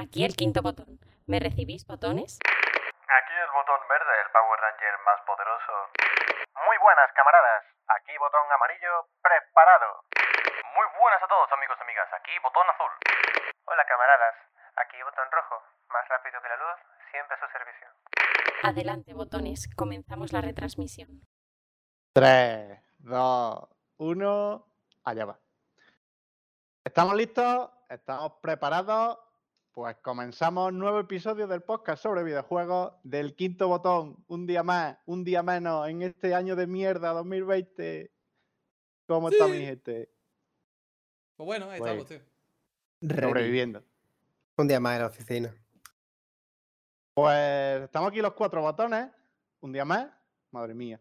Aquí el quinto botón. ¿Me recibís botones? Aquí el botón verde, el Power Ranger más poderoso. Muy buenas, camaradas. Aquí botón amarillo, preparado. Muy buenas a todos, amigos y amigas. Aquí botón azul. Hola, camaradas. Aquí botón rojo. Más rápido que la luz, siempre a su servicio. Adelante, botones. Comenzamos la retransmisión. 3, 2, 1, allá va. ¿Estamos listos? ¿Estamos preparados? Pues comenzamos nuevo episodio del podcast sobre videojuegos del quinto botón. Un día más, un día menos en este año de mierda 2020. ¿Cómo está mi gente? Pues bueno, ahí Pues- estamos, tío. Sobreviviendo. Un día más en la oficina. Pues estamos aquí los cuatro botones. Un día más. Madre mía.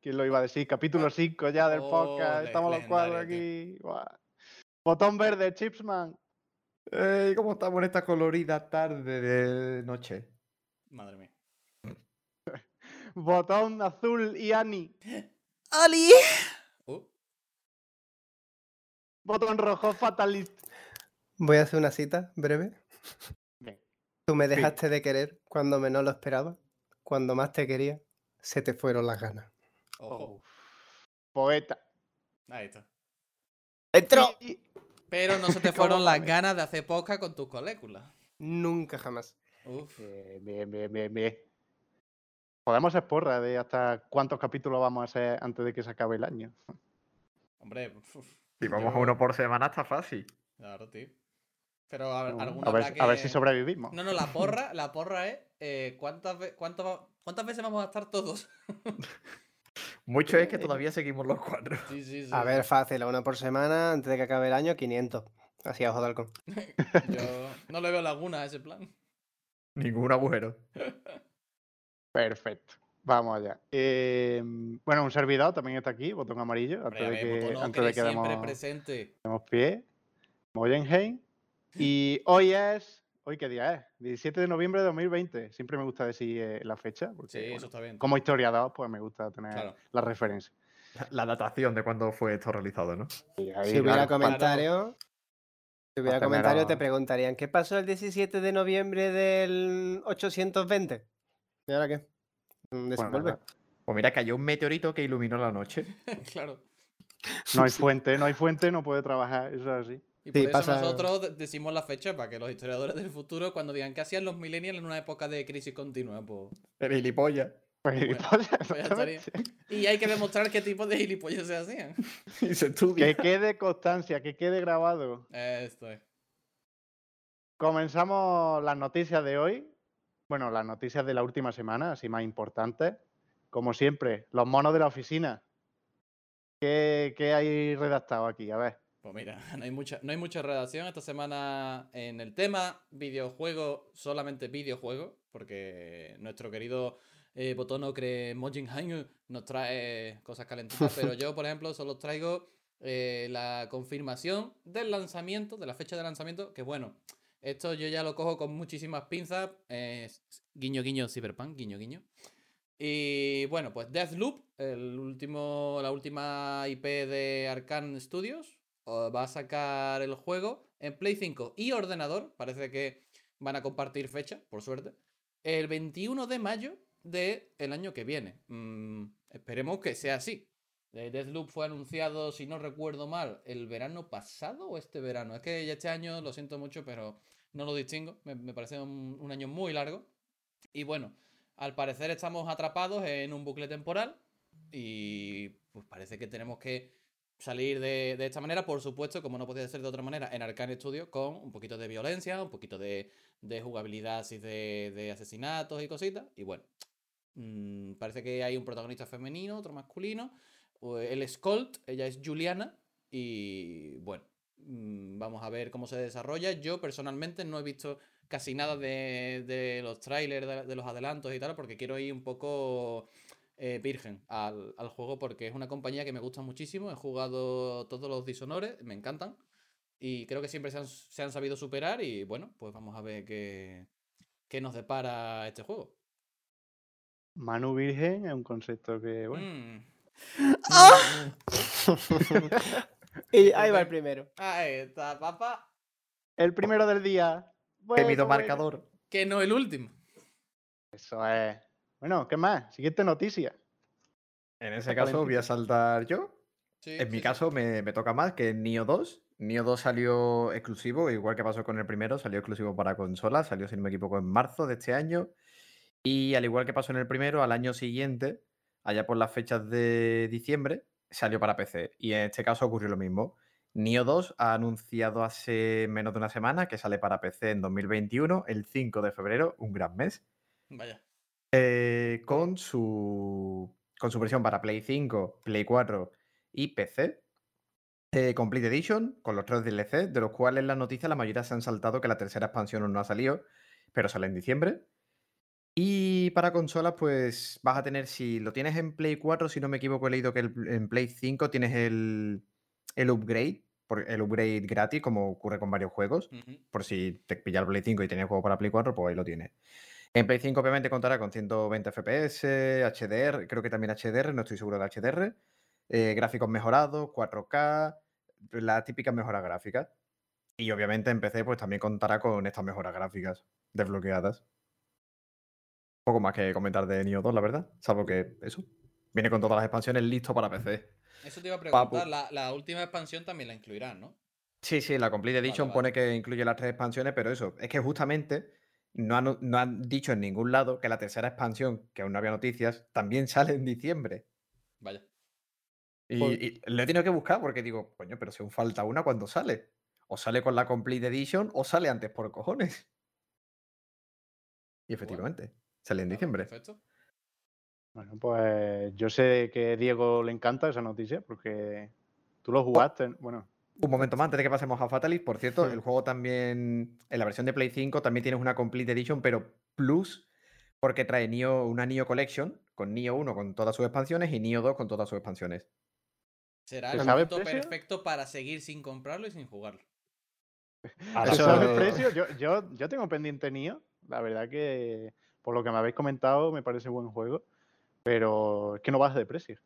¿Quién lo iba a decir? Capítulo 5 ya del Oh, podcast. Estamos los cuatro aquí. Botón verde, Chipsman. Ey, ¿Cómo estamos en esta colorida tarde de noche? Madre mía. Botón azul y Ani. ¡Ali! Uh, Botón rojo, Fatalist. Voy a hacer una cita breve. Bien. Tú me Sí. dejaste de querer cuando menos lo esperaba. Cuando más te quería, se te fueron las ganas. ojo. Poeta. Ahí está. ¡Entro! Y- Pero no se te ¿Cómo fueron las ganas de hacer podcast con tus coléculas. Nunca jamás. Uf. Bien, bien, bien, bien, bien. Podemos hacer porra de hasta cuántos capítulos vamos a hacer antes de que se acabe el año. Hombre, uf, Si vamos a yo- uno por semana, está fácil. Claro, tío. Pero a, alguna a, ver, a ver si sobrevivimos. No, no, la porra, la porra es eh, ¿cuántas, ve- cuántas va- ¿cuántas veces vamos a estar todos? Mucho es que todavía seguimos los cuatro. Sí, sí, sí. A ver, fácil, a una por semana, antes de que acabe el año, 500. Así a ojo de halcón. Yo no le veo laguna a ese plan. Ningún agujero. Perfecto. Vamos allá. Eh, bueno, un servidor también está aquí, botón amarillo, antes de que, antes que de que siempre demos, presente. demos pie. Moyenheim. Y hoy es. ¿Hoy qué día es? 17 de noviembre de 2020. Siempre me gusta decir eh, la fecha, porque Sí, bueno, eso está bien. como historiador, pues me gusta tener Claro. la referencia. La datación de cuándo fue esto realizado, ¿no? Ahí, Si hubiera claro, comentarios, si hubiera comentarios, te a- preguntarían, ¿qué pasó el 17 de noviembre del 820? ¿Y ahora qué? Desenvuelve. nada. Pues mira, cayó un meteorito que iluminó la noche. claro. no hay fuente, no hay fuente, no puede trabajar, eso es así. Y por Sí, eso pasa- nosotros de- decimos la fecha para que los historiadores del futuro, cuando digan qué hacían los millennials en una época de crisis continua, pues. El gilipollas. Pues, Bueno, gilipollas, pues. Y hay que demostrar qué tipo de gilipollas se hacían. Y se estudia. Que quede constancia, que quede grabado. Esto es. Comenzamos las noticias de hoy. Bueno, las noticias de la última semana, así más importantes. Como siempre, los monos de la oficina. ¿Qué, qué hay redactado aquí? A ver. Pues mira, no hay mucha, no hay mucha redacción esta semana en el tema videojuego, solamente videojuego, porque nuestro querido eh, Botono cree Mojinghang nos trae cosas calentitas, pero yo, por ejemplo, solo os traigo eh, la confirmación del lanzamiento, de la fecha de lanzamiento, que bueno, esto yo ya lo cojo con muchísimas pinzas, eh, guiño guiño Cyberpunk, guiño guiño. Y bueno, pues Deathloop, el último, la última IP de Arkane Studios, va a sacar el juego en Play 5 y ordenador. Parece que van a compartir fecha, por suerte. El 21 de mayo del año que viene. Mm, esperemos que sea así. Deathloop fue anunciado, si no recuerdo mal, el verano pasado o este verano. Es que ya este año lo siento mucho, pero no lo distingo. Me, me parece un, un año muy largo. Y bueno, al parecer estamos atrapados en un bucle temporal. Y pues parece que tenemos que salir de, de esta manera, por supuesto, como no podía ser de otra manera, en Arcane Studio, con un poquito de violencia, un poquito de, de jugabilidad así de, de asesinatos y cositas. Y bueno, mm, parece que hay un protagonista femenino, otro masculino. o El Skolt, ella es Juliana. Y bueno, mm, vamos a ver cómo se desarrolla. Yo personalmente no he visto casi nada de, los trailers, de los adelantos y tal, porque quiero ir un poco eh, virgen al, al juego porque es una compañía que me gusta muchísimo. He jugado todos los Dishonored, me encantan. Y creo que siempre se han, se han sabido superar. Y bueno, pues vamos a ver qué, qué nos depara este juego. Manu Virgen es un concepto que, bueno. Mm. y ahí va el primero. Ahí está, papá. El primero del día. Bueno, Temido bueno. marcador. Que no el último. Eso es. Bueno, ¿qué más? Siguiente noticia. En ese Está caso voy a saltar yo. Sí, En mi sí, caso me, me toca más que Nio 2. Nio 2 salió exclusivo, igual que pasó con el primero, salió exclusivo para consolas, salió, si no me equivoco, en marzo de este año. Y al igual que pasó en el primero, al año siguiente, allá por las fechas de diciembre, salió para PC. Y en este caso ocurrió lo mismo. Nio 2 ha anunciado hace menos de una semana que sale para PC en 2021, el 5 de febrero, un gran mes. Vaya. Eh, con, su, con su versión para Play 5, Play 4 y PC. eh, Complete Edition, con los tres DLC, de los cuales las noticias la mayoría se han saltado que la tercera expansión no ha salido, pero sale en diciembre. Y para consolas, pues vas a tener, si lo tienes en Play 4, si no me equivoco, he leído que el- en Play 5 tienes el, el upgrade, por- el upgrade gratis, como ocurre con varios juegos por si te pilla el Play 5 y tenías juego para Play 4, pues ahí lo tienes. En Play 5 obviamente contará con 120 FPS, HDR, creo que también HDR, no estoy seguro del HDR, eh, gráficos mejorados, 4K, las típicas mejoras gráficas. Y obviamente en PC pues también contará con estas mejoras gráficas desbloqueadas. Poco más que comentar de Nioh 2, la verdad, salvo que eso. Viene con todas las expansiones listo para PC. Eso te iba a preguntar. La, la última expansión también la incluirán, ¿no? Sí, sí, la Complete Vale, Edition vale. pone que incluye las tres expansiones, pero eso, es que justamente no han, no han dicho en ningún lado que la tercera expansión, que aún no había noticias, también sale en diciembre. Vaya. Y, lo he tenido que buscar porque digo, coño, pero si aún falta una cuando sale. O sale con la Complete Edition o sale antes por cojones. Y efectivamente, sale en diciembre. Perfecto. Bueno, pues yo sé que a Diego le encanta esa noticia porque tú lo jugaste. Bueno, Un momento más antes de que pasemos a Fatalis. Por cierto, el juego también, en la versión de Play 5, también tienes una Complete Edition, pero Plus, porque trae Nioh- una Nioh Collection con Nioh 1 con todas sus expansiones y Nioh 2 con todas sus expansiones. Será ¿Se el momento perfecto para seguir sin comprarlo y sin jugarlo. Ahora ¿Tú Eso- sabes el precio? Yo, yo, yo tengo pendiente Nio. La verdad que, por lo que me habéis comentado, me parece buen juego. Pero es que no baja de precio.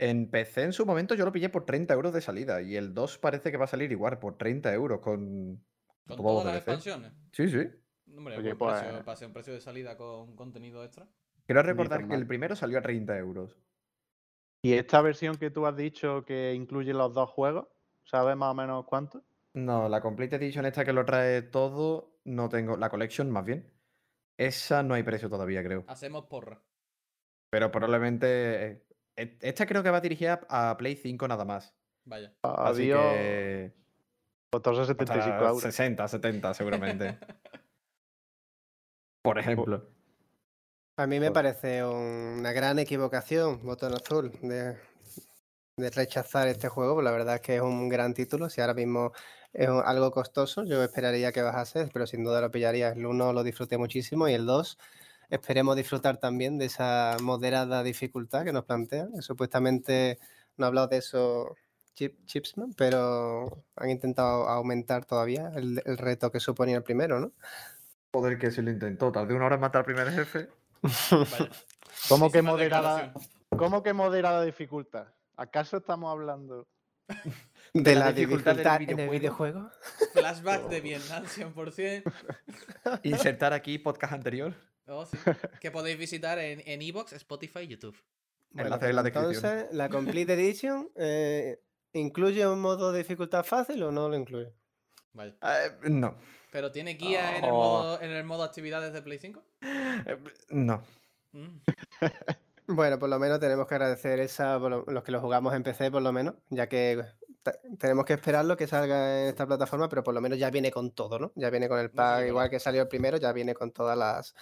En PC en su momento yo lo pillé por 30 euros de salida y el 2 parece que va a salir igual por 30 euros con... Con todas las expansiones. Sí, sí. Hombre, Oye, pues- precio, para ser un precio de salida con contenido extra. Quiero recordar que el primero salió a 30 euros. Y esta versión que tú has dicho que incluye los dos juegos, ¿sabes más o menos cuánto? No, la Complete Edition esta que lo trae todo, no tengo. La Collection más bien. Esa no hay precio todavía, creo. Hacemos porra. Pero probablemente... e- Esta creo que va dirigida a Play 5 nada más. Vaya. Así Adiós. que... Costará 75 costará euros. 60, 70 seguramente. Por ejemplo. A mí me parece un- una gran equivocación, botón azul, de, de rechazar este juego. pues La verdad es que es un gran título. Si ahora mismo es algo costoso, yo esperaría que bajase, pero sin duda lo pillaría. El 1 lo disfruté muchísimo y el 2 esperemos disfrutar también de esa moderada dificultad que nos plantean. que Supuestamente no he hablado de eso Chip, Chipsman, pero han intentado aumentar todavía el, el reto que suponía el primero, ¿no? Joder, que se lo intentó. Tardé una hora en matar al primer jefe. ¿Cómo que moderada. ¿Cómo que moderada dificultad? ¿Acaso estamos hablando? De, la la, dificultad dificultad, del en el videojuego. videojuego. Flashback de Vietnam 100%. Insertar aquí podcast anterior. Oh, sí. Que podéis visitar en en Evox, Spotify, YouTube. Enlace en la descripción. Entonces, la Complete Edition eh, ¿incluye un modo de dificultad fácil o no lo incluye? Vaya. Eh, no. ¿Pero tiene guía en, el Oh. modo, en el modo actividades de Play 5? Eh, No. Mm. Bueno, por lo menos tenemos que agradecer esa, por lo- los que lo jugamos en PC, por lo menos, ya que tenemos que esperarlo que salga en esta plataforma, pero por lo menos ya viene con todo, ¿no? Ya viene con el pack, igual que salió el primero, ya viene con todas las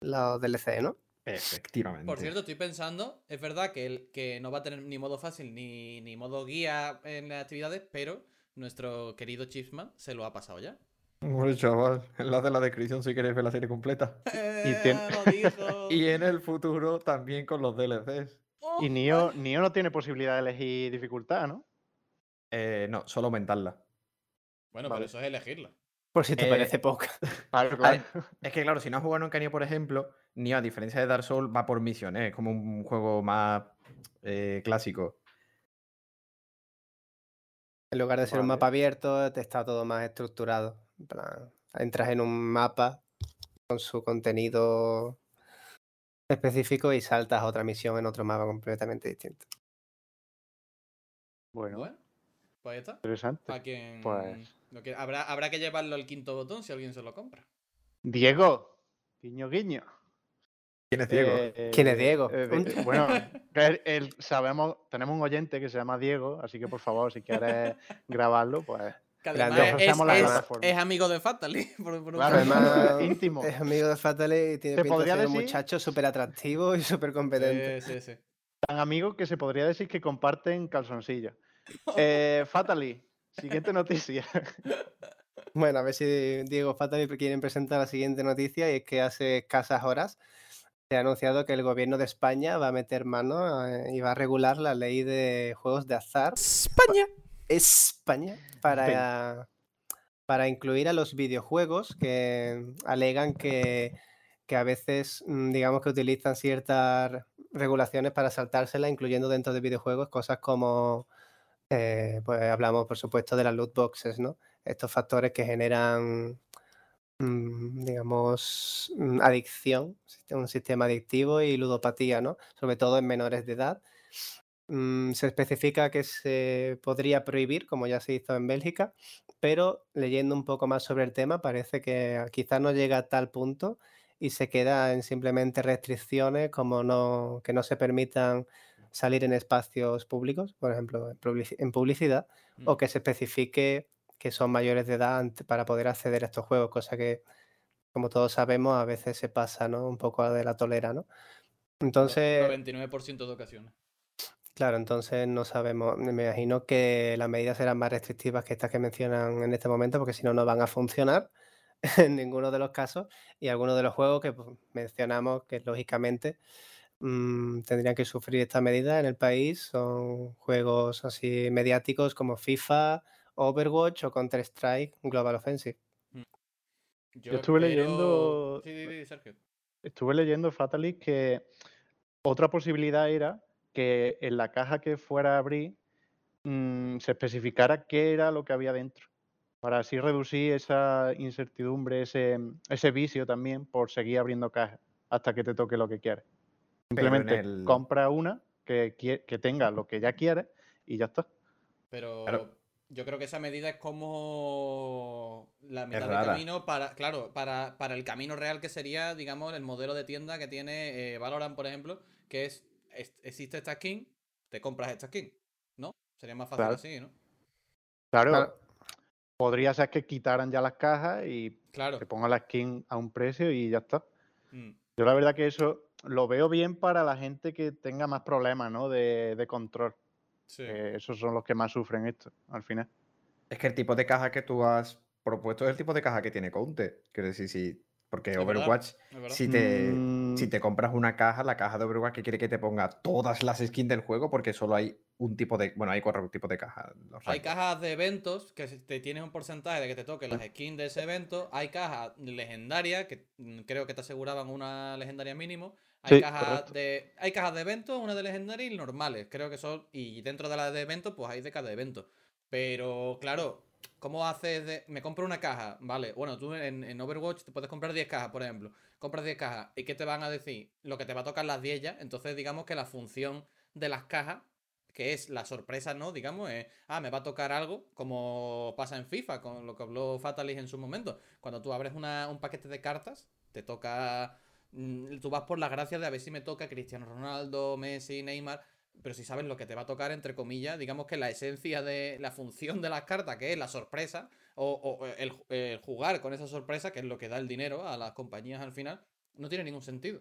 los DLC, ¿no? Efectivamente. Por cierto, estoy pensando, es verdad que, el, que no va a tener ni modo fácil ni, ni modo guía en las actividades, pero nuestro querido Chipsman se lo ha pasado ya. Bueno, chaval, enlace en la descripción si queréis ver la serie completa. Eh, lo dijo. Y en el futuro también con los DLCs. Oh, Y Nio, Nio no tiene posibilidad de elegir dificultad, ¿no? Eh, no, solo aumentarla. Bueno, Vale. pero eso es elegirlo. Por si te Eh, parece poco. Claro, claro. es que claro, si no has jugado nunca Nioh, por ejemplo, Nioh, a diferencia de Dark Souls, va por misiones. Es como un juego más eh, clásico. En lugar de ser un mapa abierto, te está todo más estructurado. en plan, entras en un mapa con su contenido específico y saltas a otra misión en otro mapa completamente distinto. Bueno, Bueno, pues ahí está. interesante. A quien Pues- habrá, habrá que llevarlo al quinto botón si alguien se lo compra. Diego, guiño, guiño. ¿Quién es Diego? Eh, ¿Quién es Diego? eh, bueno, sabemos, tenemos un oyente que se llama Diego, así que por favor, si quieres grabarlo, pues Que además es, amigo de Fatally. por- por Claro. Además, íntimo. es amigo de Fatale y tiene Se pinta de podría ser un decir- muchacho súper atractivo y súper competente. Sí, sí, sí. tan amigos que se podría decir que comparten calzoncillos. Eh, Fatally, siguiente noticia. Bueno, a ver si Diego Fatale quieren presentar la siguiente noticia y es que hace escasas horas se ha anunciado que el gobierno de España va a meter mano eh, y va a regular la ley de juegos de azar España. España para, para incluir a los videojuegos que alegan que, que a veces, mm, digamos que utilizan ciertas regulaciones para saltársela, incluyendo dentro de videojuegos cosas como, eh, pues hablamos por supuesto de las loot boxes, ¿no? Estos factores que generan, mm, digamos, mm, adicción, un sistema adictivo y ludopatía, ¿no? Sobre todo en menores de edad. Mm, se especifica que se podría prohibir, como ya se hizo en Bélgica, pero leyendo un poco más sobre el tema, parece que quizás no llega a tal punto y se queda en simplemente restricciones como que no se permitan salir en espacios públicos, por ejemplo, en publici- en publicidad, o Mm. que se especifique que son mayores de edad para poder acceder a estos juegos, cosa que, como todos sabemos, a veces se pasa, ¿no? Un poco de la tolera, ¿no? Entonces, 99% de ocasiones. claro, entonces no sabemos, me imagino que las medidas serán más restrictivas que estas que mencionan en este momento, porque si no, no van a funcionar en ninguno de los casos, y algunos de los juegos que pues, mencionamos que lógicamente mm, tendrían que sufrir esta medida en el país son juegos así mediáticos como FIFA, Overwatch o Counter-Strike Global Offensive. Yo, estuve leyendo- Sí, sí, sí, Sergio. Estuve leyendo, Fatally, que otra posibilidad era que en la caja que fuera a abrir mm, se especificara qué era lo que había dentro, para así reducir esa incertidumbre, ese, ese vicio también por seguir abriendo cajas hasta que te toque lo que quieres. Simplemente el- compra una que, que tenga lo que ya quieres y ya está. Pero Claro. yo creo que esa medida es como la mitad del camino para, claro, para, para el camino real que sería, digamos, el modelo de tienda que tiene eh, Valorant, por ejemplo, que es, es- existe esta skin, te compras esta skin, ¿no? Sería más fácil Claro. así, ¿no? Claro, Claro. podría ser que quitaran ya las cajas y Claro. te pongan la skin a un precio y ya está. Mm. Yo la verdad que eso lo veo bien para la gente que tenga más problemas ¿no? de, de control. Sí. que esos son los que más sufren esto, al final. Es que el tipo de caja que tú has propuesto es el tipo de caja que tiene Counter. Quiero decir, sí, porque Es Overwatch, verdad. si te, si Mm, te compras una caja, la caja de Overwatch que quiere que te ponga todas las skins del juego, porque solo hay un tipo de. Bueno, hay cuatro tipos de cajas. Hay cajas de eventos que si te tienes un porcentaje de que te toquen las skins de ese evento. Hay cajas legendarias que mm, creo que te aseguraban una legendaria mínimo. Hay Sí, cajas correcto. de hay cajas de eventos, una de legendaria y normales. Creo que son y dentro de las de eventos pues hay de cada evento. Pero claro, ¿cómo haces de me compro una caja, vale? Bueno, tú en, en Overwatch te puedes comprar 10 cajas, por ejemplo. Compras 10 cajas y qué te van a decir? Lo que te va a tocar las 10 ya. Entonces, digamos que la función de las cajas que es la sorpresa, ¿no? Digamos, es, ah, me va a tocar algo, como pasa en FIFA, con lo que habló Fatalis en su momento. Cuando tú abres una- un paquete de cartas, te toca. Mm, Tú vas por las gracias de a ver si me toca Cristiano Ronaldo, Messi, Neymar. Pero si sabes lo que te va a tocar, entre comillas, digamos que la esencia de la función de las cartas, que es la sorpresa, o, o el, el jugar con esa sorpresa, que es lo que da el dinero a las compañías al final, no tiene ningún sentido.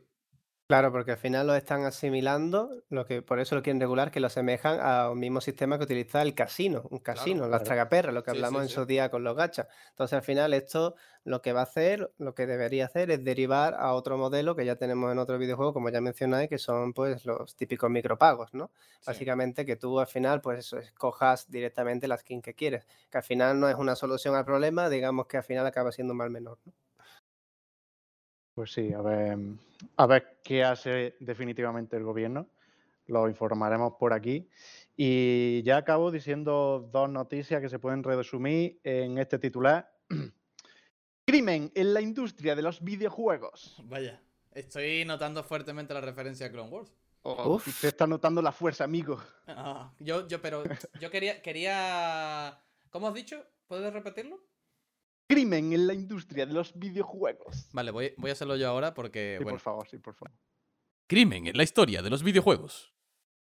Claro, porque al final lo están asimilando, lo que por eso lo quieren regular, que lo asemejan a un mismo sistema que utiliza el casino, un casino, las claro. tragaperras, lo que Sí, sí, hablamos en sí. su día con los gachas. Entonces, al final, esto lo que va a hacer, lo que debería hacer es derivar a otro modelo que ya tenemos en otro videojuego, como ya mencionáis, que son pues los típicos micropagos, ¿no? Básicamente que tú al final pues escojas directamente la skin que quieres, que al final no es una solución al problema, digamos que al final acaba siendo un mal menor, ¿no? Pues sí, a ver, a ver qué hace definitivamente el gobierno. Lo informaremos por aquí. Y ya acabo diciendo dos noticias que se pueden resumir en este titular. Crimen en la industria de los videojuegos. Vaya, estoy notando fuertemente la referencia a Clone Wars. Oh, Uf. Usted está notando la fuerza, amigo. Ah, yo, yo, pero yo quería, quería. ¿Cómo has dicho? ¿Puedes repetirlo? Crimen en la industria de los videojuegos. Vale, voy, voy a hacerlo yo ahora porque, Sí, bueno. por favor, sí, por favor. Crimen en la historia de los videojuegos.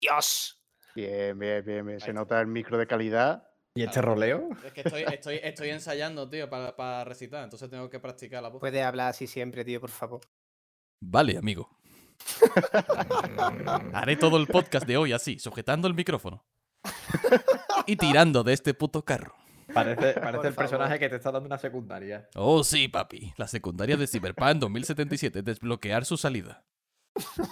¡Dios! Bien, bien, bien, bien. Se nota el micro de calidad. ¿Y este roleo? Es que estoy, estoy, estoy ensayando, tío, para, para recitar, entonces tengo que practicar la voz. Puedes hablar así siempre, tío, por favor. Vale, amigo. Haré todo el podcast de hoy así, sujetando el micrófono. Y tirando de este puto carro. Parece, el personaje que te está dando una secundaria. Oh, sí, papi. La secundaria de Cyberpunk 2077. Desbloquear su salida.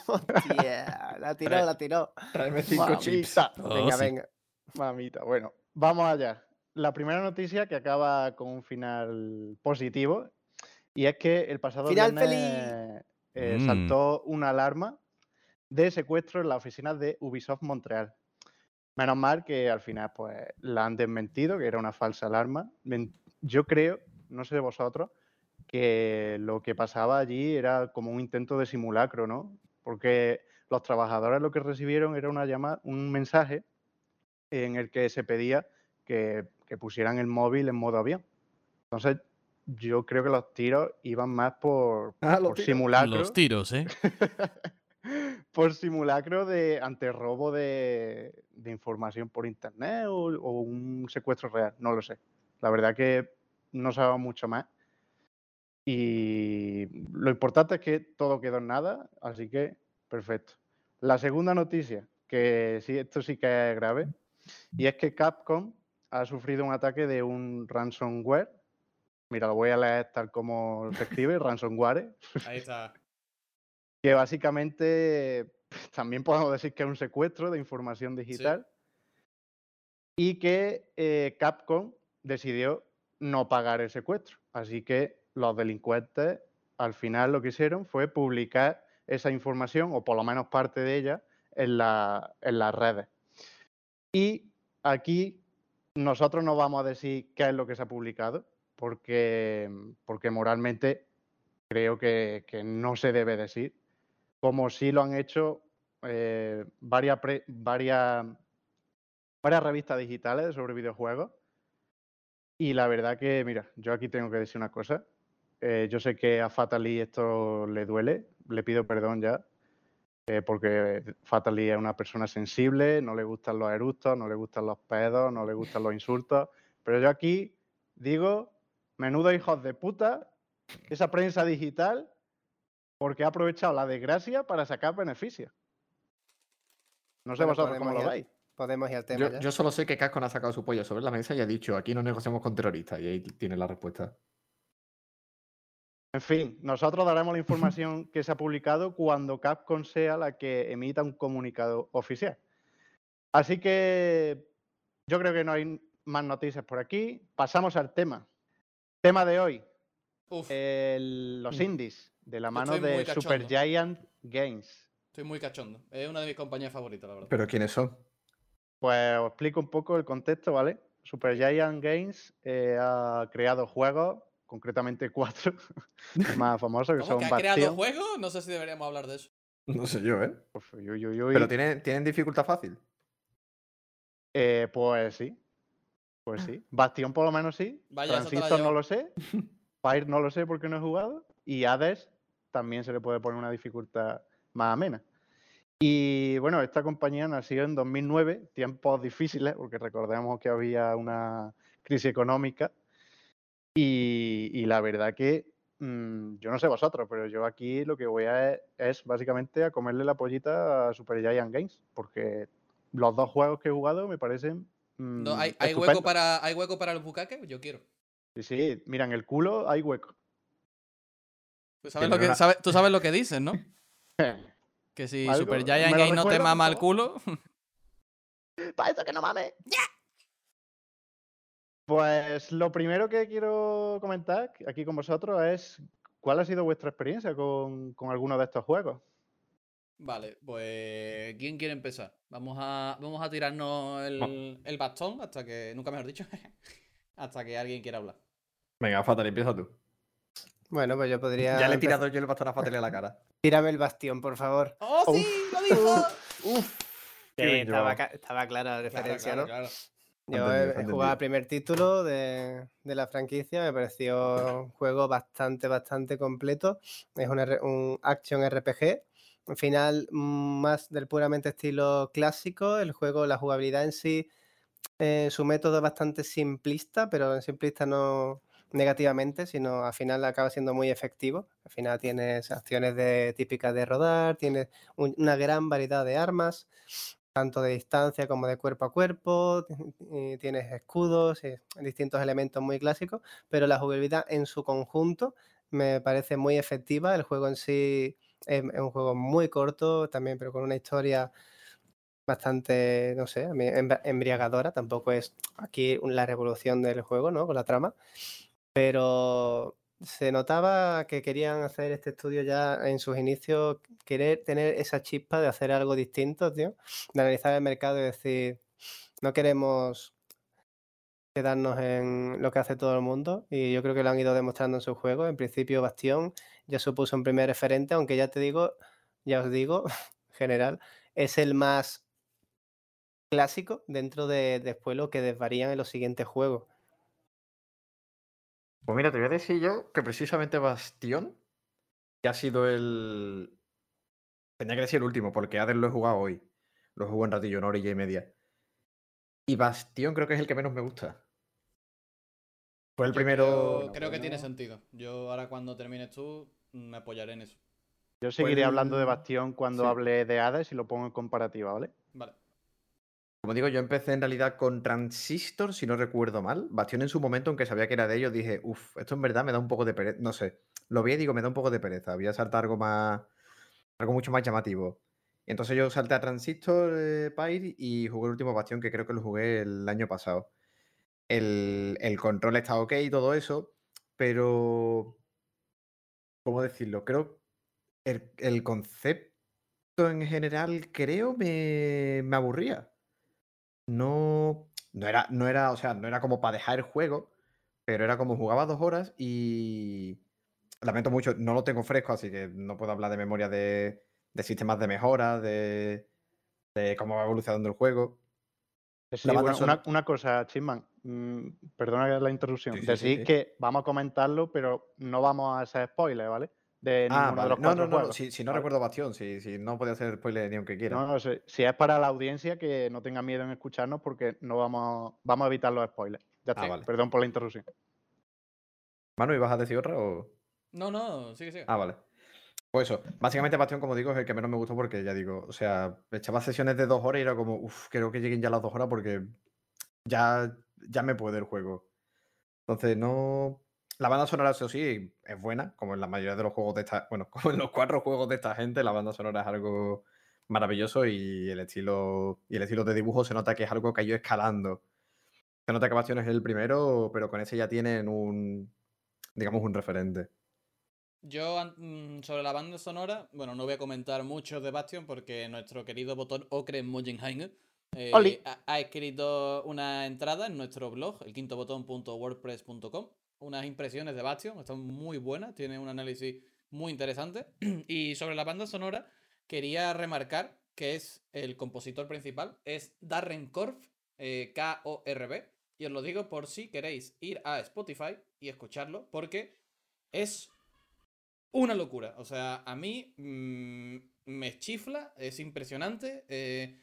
Hostia, la tiró, la tiró. Tráeme cinco chips. Mamita, Oh, venga, sí. venga. mamita. Bueno, vamos allá. La primera noticia que acaba con un final positivo. Y es que el pasado ¡Final viernes eh, Mm. saltó una alarma de secuestro en la oficina de Ubisoft Montreal. Menos mal que al final pues la han desmentido, que era una falsa alarma. Yo creo, no sé vosotros, que lo que pasaba allí era como un intento de simulacro, ¿no? Porque los trabajadores lo que recibieron era una llamada, un mensaje en el que se pedía que, que pusieran el móvil en modo avión. Entonces, yo creo que los tiros iban más por, Ah, por simulacro Los tiros, ¿eh? por simulacro de ante robo de, de información por internet o, o un secuestro real, no lo sé. La verdad que no sabemos mucho más. Y lo importante es que todo quedó en nada, así que perfecto. La segunda noticia, que sí, esto sí que es grave, y es que Capcom ha sufrido un ataque de un ransomware. Mira, lo voy a leer tal como se escribe, ransomware Ahí está. que básicamente también podemos decir que es un secuestro de información digital y que eh, Capcom decidió no pagar el secuestro. Así que los delincuentes al final lo que hicieron fue publicar esa información, o por lo menos parte de ella, en, la- en las redes. Y aquí nosotros no vamos a decir qué es lo que se ha publicado, porque, porque moralmente creo que, que no se debe decir como sí lo han hecho eh, varias, revistas digitales sobre videojuegos. Y la verdad que, mira, yo aquí tengo que decir una cosa. Eh, yo sé que a Fatally esto le duele, le pido perdón ya, eh, porque Fatally es una persona sensible, no le gustan los eructos, no le gustan los pedos, no le gustan los insultos. Pero yo aquí digo, menudo hijos de puta, esa prensa digital porque ha aprovechado la desgracia para sacar beneficios. No sé Bueno, vosotros cómo lo veis. Podemos ir al tema Yo, ya. yo solo sé que Capcom ha sacado su pollo sobre la mesa y ha dicho, aquí no negociamos con terroristas. Y ahí tiene la respuesta. En fin, nosotros daremos la información que se ha publicado cuando Capcom sea la que emita un comunicado oficial. Así que yo creo que no hay más noticias por aquí. Pasamos al tema. Tema de hoy, Uf, el- los Mm. indies, de la mano de Super cachondo. Giant Games. estoy muy cachondo. Es una de mis compañías favoritas, la verdad. ¿Pero quiénes son? Pues os explico un poco el contexto, ¿vale? Super Giant Games eh, ha creado juegos, concretamente cuatro, más famosos, que ¿Cómo son que ha creado juegos? No sé si deberíamos hablar de eso. No sé yo, ¿eh? Uf, uy, uy, uy. Pero tienen, tienen dificultad fácil. Eh, pues sí. Pues sí. Bastión por lo menos sí. Vaya, Transistor no lo sé. Fire no lo sé porque no he jugado. Y Hades también se le puede poner una dificultad más amena. Y bueno, esta compañía nació en 2009, tiempos difíciles, porque recordemos que había una crisis económica. Y, y la verdad que mm, yo no sé vosotros, pero yo aquí lo que voy a es, es básicamente a comerle la pollita a Super Giant Games, porque los dos juegos que he jugado me parecen. No, mm, ¿hay, hay, hueco para, ¿Hay hueco para el bucaque? Yo quiero. Sí, sí, mira, en el culo hay hueco. ¿Tú sabes, lo que, una- sabe- tú sabes lo que dicen, ¿no? Que si Algo- Super ¿me Giant Game no te mama el culo. ¡Para eso que no mames! Pues lo primero que quiero comentar aquí con vosotros es cuál ha sido vuestra experiencia con, con alguno de estos juegos. Vale, pues ¿quién quiere empezar? Vamos a, vamos a tirarnos el, el bastón hasta que, nunca mejor dicho, hasta que alguien quiera hablar. Venga, Fatal, empieza tú. Bueno, pues yo podría. Ya le he tirado yo el bastonazo a Tele a la cara. Tírame el bastión, por favor. ¡Oh, sí! ¡Lo dijo! Sí, bien estaba, clara la referencia, claro, ¿no? claro. Yo Entendido, he, entendido. jugado el primer título de, de la franquicia, me pareció un juego bastante, bastante completo. Es un, un action RPG. Al final, más del puramente estilo clásico. El juego, la jugabilidad en sí, eh, su método es bastante simplista, pero en simplista no negativamente, sino al final acaba siendo muy efectivo. Al final tienes acciones de, típicas de rodar, tienes un- una gran variedad de armas tanto de distancia como de cuerpo a cuerpo, tienes escudos, y distintos elementos muy clásicos, pero la jugabilidad en su conjunto me parece muy efectiva. El juego en sí es, es un juego muy corto también, pero con una historia bastante, no sé, embriagadora. Tampoco es aquí la revolución del juego, ¿no? Con la trama, pero se notaba que querían hacer este estudio ya en sus inicios, querer tener esa chispa de hacer algo distinto, tío, de analizar el mercado y decir, no queremos quedarnos en lo que hace todo el mundo y yo creo que lo han ido demostrando en sus juegos. En principio, Bastión ya supuso un primer referente, aunque ya te digo, ya os digo, en general, es el más clásico dentro de después lo que desvarían en los siguientes juegos. Pues mira, te voy a decir yo que precisamente Bastión, que ha sido el. Tenía que decir el último, porque Hades lo he jugado hoy. Lo jugué un ratillo, una orilla y media. Y Bastión creo que es el que menos me gusta. Fue el Yo primero. Creo, creo que tiene sentido. Yo ahora cuando termines tú me apoyaré en eso. Yo seguiré hablando de Bastión cuando sí. hable de Hades y lo pongo en comparativa, ¿vale? Como digo, yo empecé en realidad con Transistor, si no recuerdo mal. Bastión en su momento, aunque sabía que era de ellos, dije, uff, esto en verdad me da un poco de pereza. No sé. Lo vi y digo, me da un poco de pereza. Voy a saltar algo más. algo mucho más llamativo. Y entonces yo salté a Transistor eh, Pyre y jugué el último Bastión, que creo que lo jugué el año pasado. El, el control está ok y todo eso, pero. ¿Cómo decirlo? Creo. El, el concepto en general, creo, me, me aburría no, no era, no era, o sea, no era como para dejar el juego, pero era como jugaba dos horas y lamento mucho, no lo tengo fresco, así que no puedo hablar de memoria de, de sistemas de mejora, de, de cómo va evolucionando el juego. Sí, bueno, una, una cosa, Chisman, mm, perdona la interrupción. Sí, sí. que vamos a comentarlo, pero no vamos a hacer spoilers, ¿vale? De Ah, ninguno de vale. los No, cuatro no, no, juegos, si, si no ¿vale? recuerdo Bastión, si, si no podía hacer spoiler ni aunque quiera. No, no, si, si es para la audiencia, que no tenga miedo en escucharnos porque no vamos, vamos a evitar los spoilers. Ya Ah, está, vale. perdón por la interrupción. Manu, ¿ibas a decir otra o...? No, no, sigue, sigue. Ah, vale. Pues eso, básicamente Bastión, como digo, es el que menos me gustó porque ya digo, o sea, echaba sesiones de dos horas y era como, uff, creo que lleguen ya las dos horas porque ya, ya me puede el juego. Entonces, no. La banda sonora, eso sí, es buena, como en la mayoría de los juegos de esta. Bueno, como en los cuatro juegos de esta gente, la banda sonora es algo maravilloso y el estilo. Y el estilo de dibujo se nota que es algo que ha ido escalando. Se nota que Bastion es el primero, pero con ese ya tienen un. digamos, un referente. Yo, mm, sobre la banda sonora, bueno, no voy a comentar mucho de Bastion porque nuestro querido botón Ocre Mogenheim eh, ha, ha escrito una entrada en nuestro blog, el quintobotón.wordpress.com, unas impresiones de Bastion, están muy buenas, tiene un análisis muy interesante. y sobre la banda sonora, quería remarcar que es el compositor principal, es Darren Korf, eh, K-O-R-B, y os lo digo por si queréis ir a Spotify y escucharlo, porque es una locura. O sea, a mí mm, me chifla, es impresionante. eh,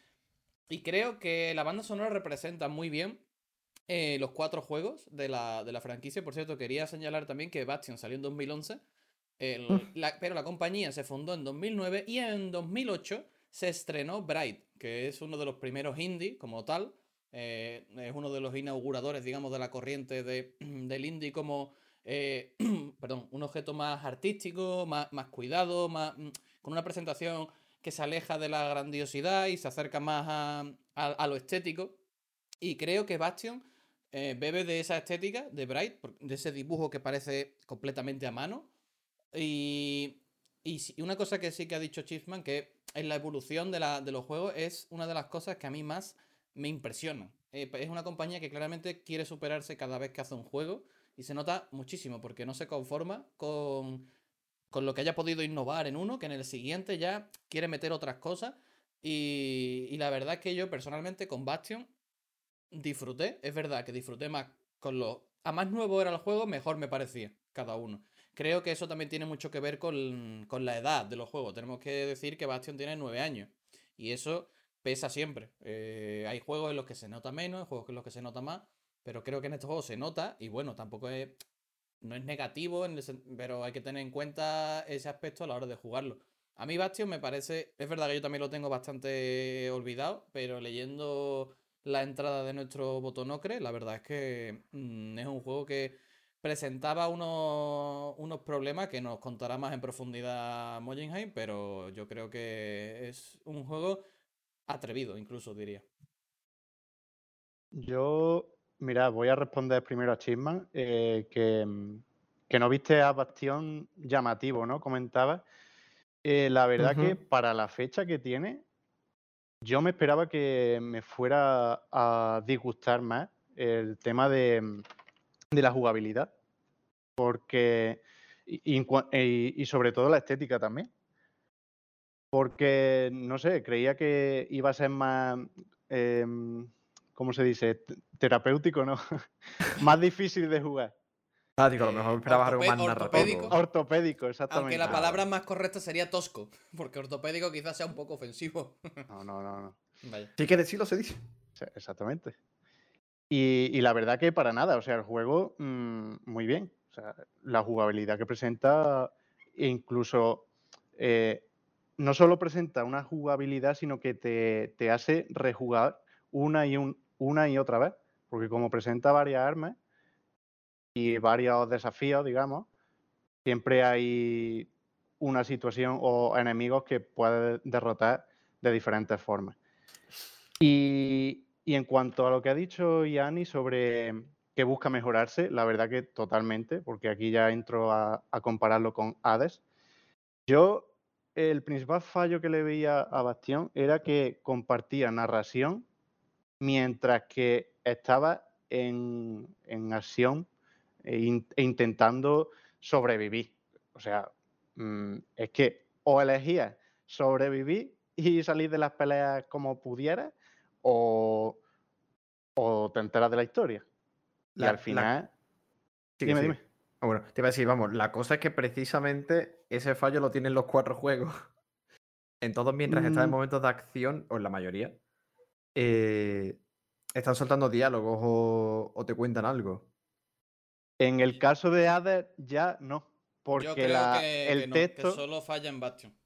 y creo que la banda sonora representa muy bien eh, los cuatro juegos de la, de la franquicia. Por cierto, quería señalar también que Bastion salió en 2011. el- la- pero la compañía se fundó en 2009 y en 2008 se estrenó Bright, que es uno de los primeros indie como tal. eh, es uno de los inauguradores, digamos, de la corriente de, del indie como eh, perdón, un objeto más artístico, más, más cuidado, más, mm, con una presentación que se aleja de la grandiosidad y se acerca más a, a- a lo estético. Y creo que Bastion eh, bebe de esa estética de Bright, de ese dibujo que parece completamente a mano. Y, y una cosa que sí que ha dicho Chisman, que en la evolución de, la- de los juegos es una de las cosas que a mí más me impresionan. Eh, es una compañía que claramente quiere superarse cada vez que hace un juego Y se nota muchísimo porque no se conforma con, con lo que haya podido innovar en uno, que en el siguiente ya quiere meter otras cosas. Y, y la verdad es que yo personalmente con Bastion disfruté, es verdad que disfruté más con los... A más nuevo era el juego, mejor me parecía cada uno. Creo que eso también tiene mucho que ver con, con la edad de los juegos. Tenemos que decir que Bastion tiene nueve años. Y eso pesa siempre. Eh, hay juegos en los que se nota menos, hay juegos en los que se nota más, pero creo que en estos juegos se nota y bueno, tampoco es, no es negativo, pero hay que tener en cuenta ese aspecto a la hora de jugarlo. A mí Bastion me parece, es verdad que yo también lo tengo bastante olvidado, pero leyendo la entrada de nuestro Botonocre, la verdad es que mm, es un juego que presentaba unos, unos problemas que nos contará más en profundidad Mojinheim, pero yo creo que es un juego atrevido, incluso diría. Yo, mira, voy a responder primero a Chisman, eh, que, que no viste a Bastión llamativo, ¿no? Comentaba. Eh, la verdad que para la fecha que tiene, yo me esperaba que me fuera a disgustar más el tema de, mm, la jugabilidad, porque, y, y y- sobre todo la estética también. Porque, no sé, creía que iba a ser más, em, ¿cómo se dice? Te- Terapéutico, ¿no? más difícil de jugar. Ah, digo, a lo Eh, mejor esperabas algo más ortopédico. narrativo. Ortopédico, exactamente. Aunque la palabra más correcta sería tosco, porque ortopédico quizás sea un poco ofensivo. No, no, no, no. Vaya. Sí que decirlo se dice. Sí, Exactamente. Y, y la verdad que para nada, o sea, el juego mm, muy bien. O sea, la jugabilidad que presenta, e incluso eh, no solo presenta una jugabilidad, sino que te, te hace rejugar una y, un- una y otra vez. Porque como presenta varias armas y varios desafíos, digamos, siempre hay una situación o enemigos que puedes derrotar de diferentes formas. Y, y en cuanto a lo que ha dicho Yanni sobre que busca mejorarse, la verdad que totalmente, porque aquí ya entro a, a compararlo con Hades. Yo, el principal fallo que le veía a Bastión era que compartía narración mientras que estaba en, en acción e, in- e intentando sobrevivir. O sea, mm, es que o elegías sobrevivir y salir de las peleas como pudieras, o, o te enteras de la historia. Y La- al la- final. Sigue, dime, sigue. dime. Ah, bueno, te iba a decir, vamos, la cosa es que precisamente ese fallo lo tienen los cuatro juegos. En todos, mientras estás en Mm. momentos de acción, o en la mayoría, eh, están soltando diálogos o, o te cuentan algo. En el caso de Hades, ya no. Porque Yo creo la- que, el que no, texto. que solo falla en Bastion.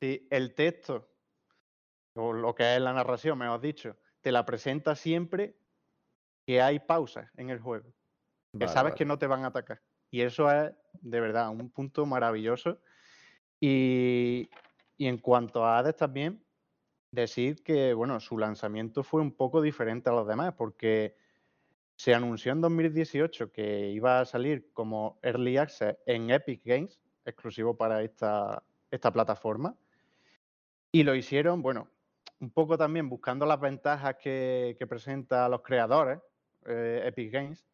Sí, el texto, o lo que es la narración, mejor dicho, te la presenta siempre que hay pausas en el juego. Que Vale, sabes vale. que no te van a atacar. Y eso es, de verdad, un punto maravilloso. Y, y en cuanto a Hades también, decir que, bueno, su lanzamiento fue un poco diferente a los demás, porque se anunció en 2018 que iba a salir como Early Access en Epic Games, exclusivo para esta, esta plataforma. Y lo hicieron, bueno, un poco también buscando las ventajas que, que presenta a los creadores, eh, Epic Games,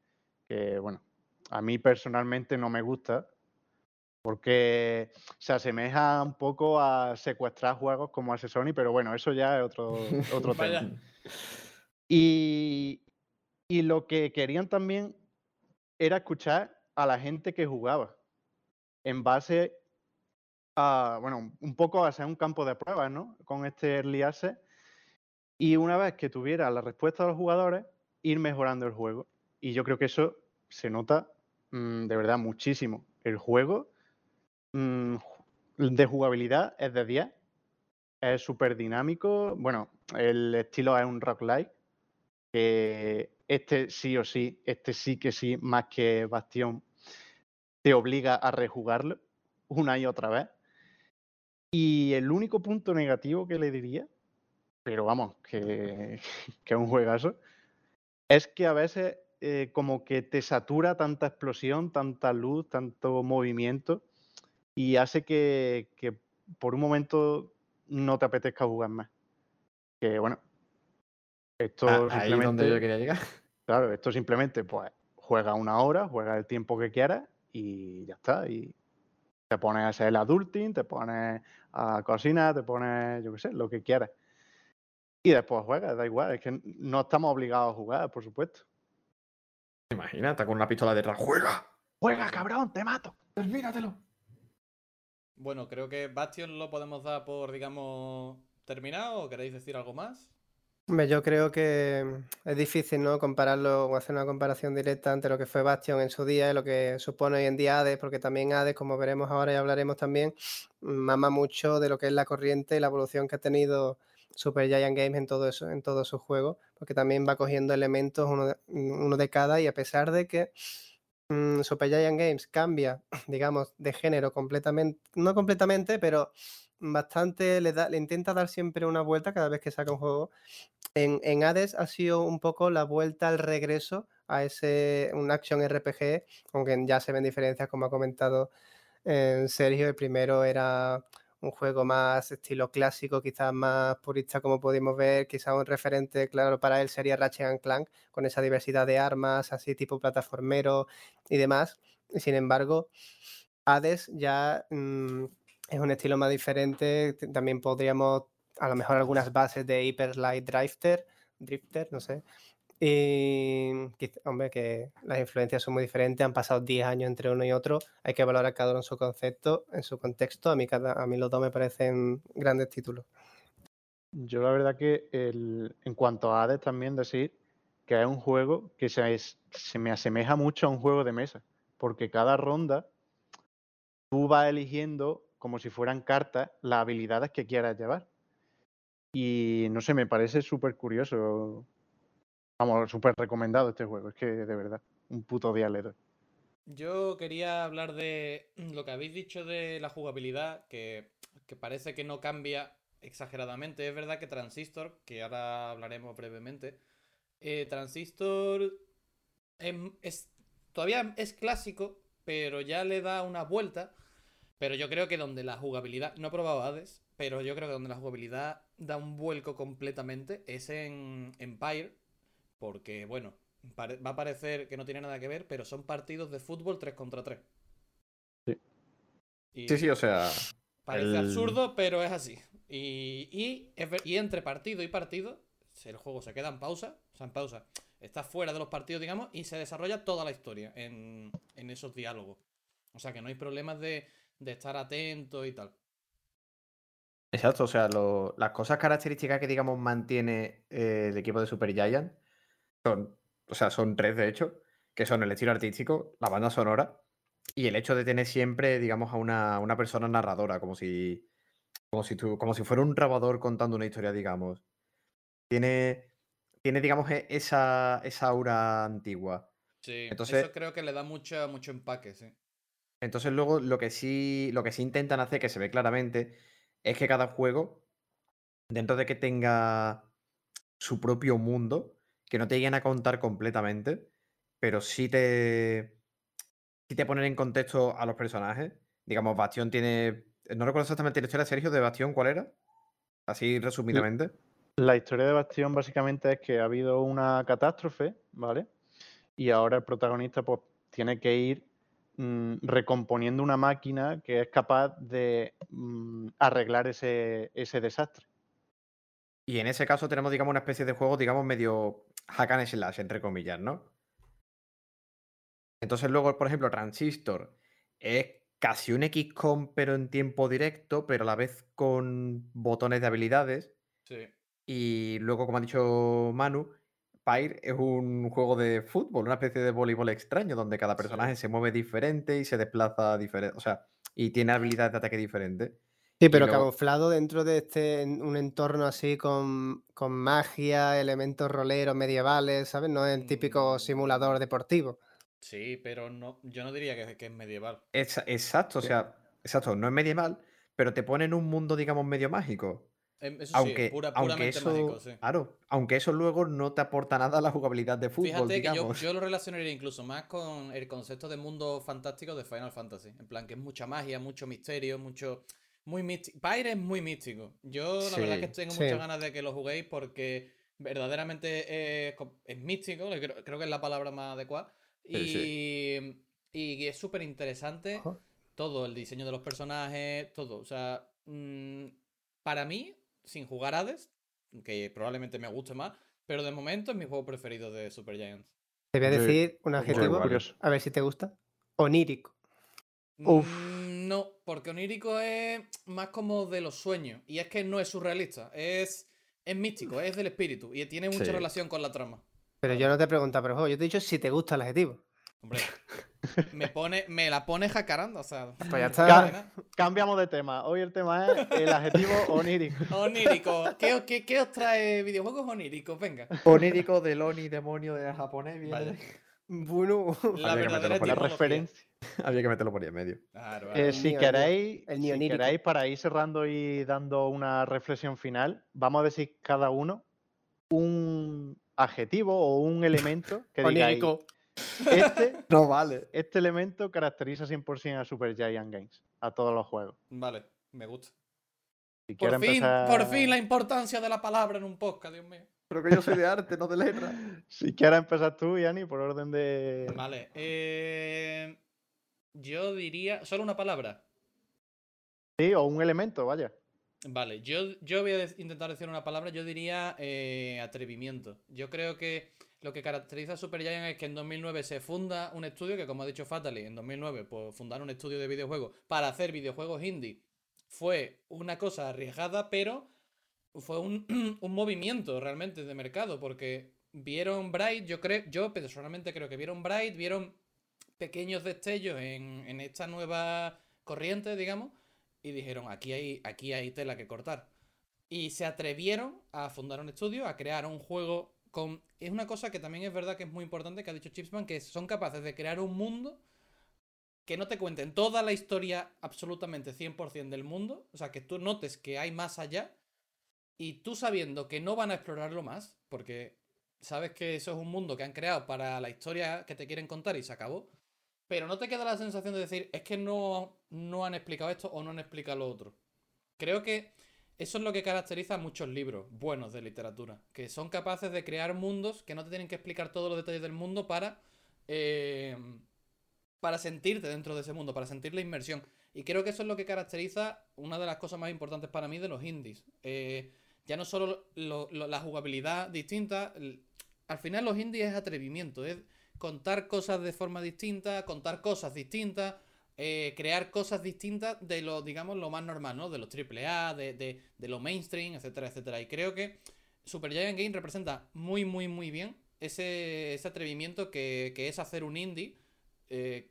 que bueno, a mí personalmente no me gusta, porque se asemeja un poco a secuestrar juegos como hace Sony, pero bueno, eso ya es otro, otro tema. Y, y lo que querían también era escuchar a la gente que jugaba, en base a, bueno, un- poco a hacer un campo de pruebas, ¿no? Con este Early Access. Y una vez que tuviera la respuesta de los jugadores, ir mejorando el juego. Y yo creo que eso se nota mm, de verdad muchísimo. El juego mm, de jugabilidad es de 10. Es súper dinámico. Bueno, el estilo es un roguelike. Que este sí o sí, este sí que sí, más que Bastión, te obliga a rejugarlo una y otra vez. Y el único punto negativo que le diría, pero vamos, que, que es un juegazo, es que a veces eh, como que te satura tanta explosión, tanta luz, tanto movimiento, y hace que, que por un momento no te apetezca jugar más. Que bueno, esto Ah, ahí es donde yo simplemente, quería llegar. claro, esto simplemente, pues, juega una hora, juega el tiempo que quieras y ya está. Y te pones a hacer el adulting, te pones a cocinar, te pones, yo qué sé, lo que quieras. Y después juegas, da igual, es que no estamos obligados a jugar, por supuesto. Imagina, está con una pistola detrás. ¡Juega! ¡Juega, cabrón! ¡Te mato! ¡Termínatelo! Bueno, creo que Bastion lo podemos dar por, digamos, terminado. ¿O queréis decir algo más? Hombre, yo creo que mm, es difícil, ¿no? Compararlo o hacer una comparación directa entre lo que fue Bastion en su día y lo que supone hoy en día Hades, porque también Hades, como veremos ahora y hablaremos también, mama mucho de lo que es la corriente y la evolución que ha tenido Super Giant Games en todo eso, en todos sus juegos, porque también va cogiendo elementos uno de, uno de cada y a pesar de que mm, Super Giant Games cambia, digamos, de género completamente, no completamente, pero bastante, le, da, intenta dar siempre una vuelta cada vez que saca un juego. En, en Hades ha sido un poco la vuelta al regreso a ese, un action RPG, aunque ya se ven diferencias, como ha comentado eh, Sergio. El primero era un juego más estilo clásico, quizás más purista como pudimos ver, quizás un referente claro para él sería Ratchet and Clank, con esa diversidad de armas, así tipo plataformero y demás. Sin embargo, Hades ya mmm, es un estilo más diferente, también podríamos a lo mejor algunas bases de Hyper Light Drifter, Drifter, no sé, y, hombre, que las influencias son muy diferentes, han pasado 10 años entre uno y otro, hay que valorar cada uno en su concepto, en su contexto. A mí, cada, a mí los dos me parecen grandes títulos. Yo la verdad que el, en cuanto a Hades también decir que es un juego que se, es, se me asemeja mucho a un juego de mesa, porque cada ronda tú vas eligiendo como si fueran cartas las habilidades que quieras llevar. Y no sé, me parece súper curioso Vamos, súper recomendado este juego, es que de verdad, un puto día. Yo quería hablar de lo que habéis dicho de la jugabilidad, que, que, parece que no cambia exageradamente. Es verdad que Transistor, que ahora hablaremos brevemente, eh, Transistor es, es, todavía es clásico, pero ya le da una vuelta. Pero yo creo que donde la jugabilidad, no he probado Hades, pero yo creo que donde la jugabilidad da un vuelco completamente es en Empire, porque, bueno, va a parecer que no tiene nada que ver, pero son partidos de fútbol 3 contra 3. Sí. Y sí, sí, o sea. Parece el... absurdo, pero es así. Y, y, y, entre partido y partido, el juego se queda en pausa. O sea, en pausa. Está fuera de los partidos, digamos, y se desarrolla toda la historia en, en esos diálogos. O sea, que no hay problemas de, de estar atento y tal. Exacto, o sea, lo, las cosas características que, digamos, mantiene eh, el equipo de Super Giant son, o sea, son tres de hecho, que son el estilo artístico, la banda sonora y el hecho de tener siempre, digamos, a una, una persona narradora, como si, como si, tú, como si fuera un grabador contando una historia, digamos. Tiene, tiene digamos, e, esa, esa aura antigua. Sí, entonces, eso creo que le da mucho, mucho empaque, sí. Entonces luego lo que sí, lo que sí intentan hacer, que se ve claramente, es que cada juego, dentro de que tenga su propio mundo, que no te lleguen a contar completamente, pero sí te, sí te ponen en contexto a los personajes. Digamos, Bastión tiene. No recuerdo exactamente la historia, Sergio, de Bastión, ¿cuál era? Así resumidamente. La historia de Bastión básicamente es que ha habido una catástrofe, ¿vale? Y ahora el protagonista pues tiene que ir mmm, recomponiendo una máquina que es capaz de mmm, arreglar ese, ese desastre. Y en ese caso tenemos, digamos, una especie de juego, digamos, medio hack and slash, entre comillas, ¿no? Entonces luego, por ejemplo, Transistor es casi un XCOM, pero en tiempo directo, pero a la vez con botones de habilidades. Sí. Y luego, como ha dicho Manu, Pyre es un juego de fútbol, una especie de voleibol extraño, donde cada personaje sí. se mueve diferente y se desplaza diferente. O sea, y tiene habilidades de ataque diferentes. Sí, pero luego... camuflado dentro de este un entorno así con, con, magia, elementos roleros medievales, ¿sabes? No es el típico Mm. simulador deportivo. Sí, pero no, yo no diría que, que es medieval. Es, exacto, o sea, exacto, no es medieval, pero te pone en un mundo, digamos, medio mágico. Em, Eso aunque, sí, pura, aunque eso, mágico, sí. claro, aunque eso luego no te aporta nada a la jugabilidad de fútbol. Fíjate digamos. que yo, yo, lo relacionaría incluso más con el concepto de mundo fantástico de Final Fantasy. En plan, que es mucha magia, mucho misterio, mucho. Muy místico. Pyre es muy místico. Yo la Sí, verdad que tengo muchas ganas de que lo juguéis porque verdaderamente es, es místico, creo, creo que es la palabra más adecuada. Y, y es súper interesante todo, el diseño de los personajes, todo. O sea, mm, para mí, sin jugar Hades, que probablemente me guste más, pero de momento es mi juego preferido de Super Giants. Te voy a decir un adjetivo, a ver si te gusta. Onírico. Uf. Mm, No, porque onírico es más como de los sueños. Y es que no es surrealista, es, es místico, es del espíritu. Y tiene mucha Sí. relación con la trama. Pero yo no te he preguntado, pero yo te he dicho si te gusta el adjetivo. Hombre, me pone, me la pone jacaranda, o sea. Pues ya no está. Cambiamos de tema. Hoy el tema es el adjetivo onírico. Onírico. ¿Qué, os- qué- qué os trae videojuegos oníricos? Venga. Onírico del Oni, demonio de japonés. viene de- Bueno, La Había que verdadera meterlo por La referencia. Había que meterlo por ahí en medio. Claro, Eh, si queréis, el si queréis, para ir cerrando y dando una reflexión final, vamos a decir cada uno un adjetivo o un elemento que digáis, onírico. Este, No vale. este elemento caracteriza 100% a Super Giant Games, a todos los juegos. Vale, me gusta. Si Por fin, empezar- por fin la importancia de la palabra en un podcast, Dios mío. Pero que yo soy de arte, no de letra. Si quieres empezar tú, Yani, por orden de... Vale. eh, yo diría. Solo una palabra. Sí, o un elemento, vaya. Vale, yo, yo voy a intentar decir una palabra, yo diría eh, atrevimiento. Yo creo que lo que caracteriza a Supergiant es que en 2009 se funda un estudio que, como ha dicho Fatally, en 2009 pues, fundar un estudio de videojuegos para hacer videojuegos indie fue una cosa arriesgada, pero fue un, un movimiento realmente de mercado, porque vieron Bright, yo creo, yo personalmente creo que vieron Bright, vieron pequeños destellos en, en esta nueva corriente, digamos, y dijeron, aquí hay, aquí hay tela que cortar. Y se atrevieron a fundar un estudio, a crear un juego con... Es una cosa que también es verdad que es muy importante que ha dicho Chipsman, que son capaces de crear un mundo que no te cuenten toda la historia absolutamente 100% del mundo, o sea, que tú notes que hay más allá, y tú sabiendo que no van a explorarlo más, porque sabes que eso es un mundo que han creado para la historia que te quieren contar y se acabó, pero no te queda la sensación de decir, es que no, no han explicado esto o no han explicado lo otro. Creo que eso es lo que caracteriza a muchos libros buenos de literatura, que son capaces de crear mundos que no te tienen que explicar todos los detalles del mundo para, eh, para sentirte dentro de ese mundo, para sentir la inmersión. Y creo que eso es lo que caracteriza una de las cosas más importantes para mí de los indies. Eh, ya no solo lo- lo- la jugabilidad distinta, al final los indies es atrevimiento, es contar cosas de forma distinta, contar cosas distintas, eh, crear cosas distintas de lo, digamos, lo más normal, ¿no? De los AAA, de, de, de lo mainstream, etcétera, etcétera. Y creo que Supergiant Game representa muy, muy, muy bien ese, ese atrevimiento que, que es hacer un indie, eh,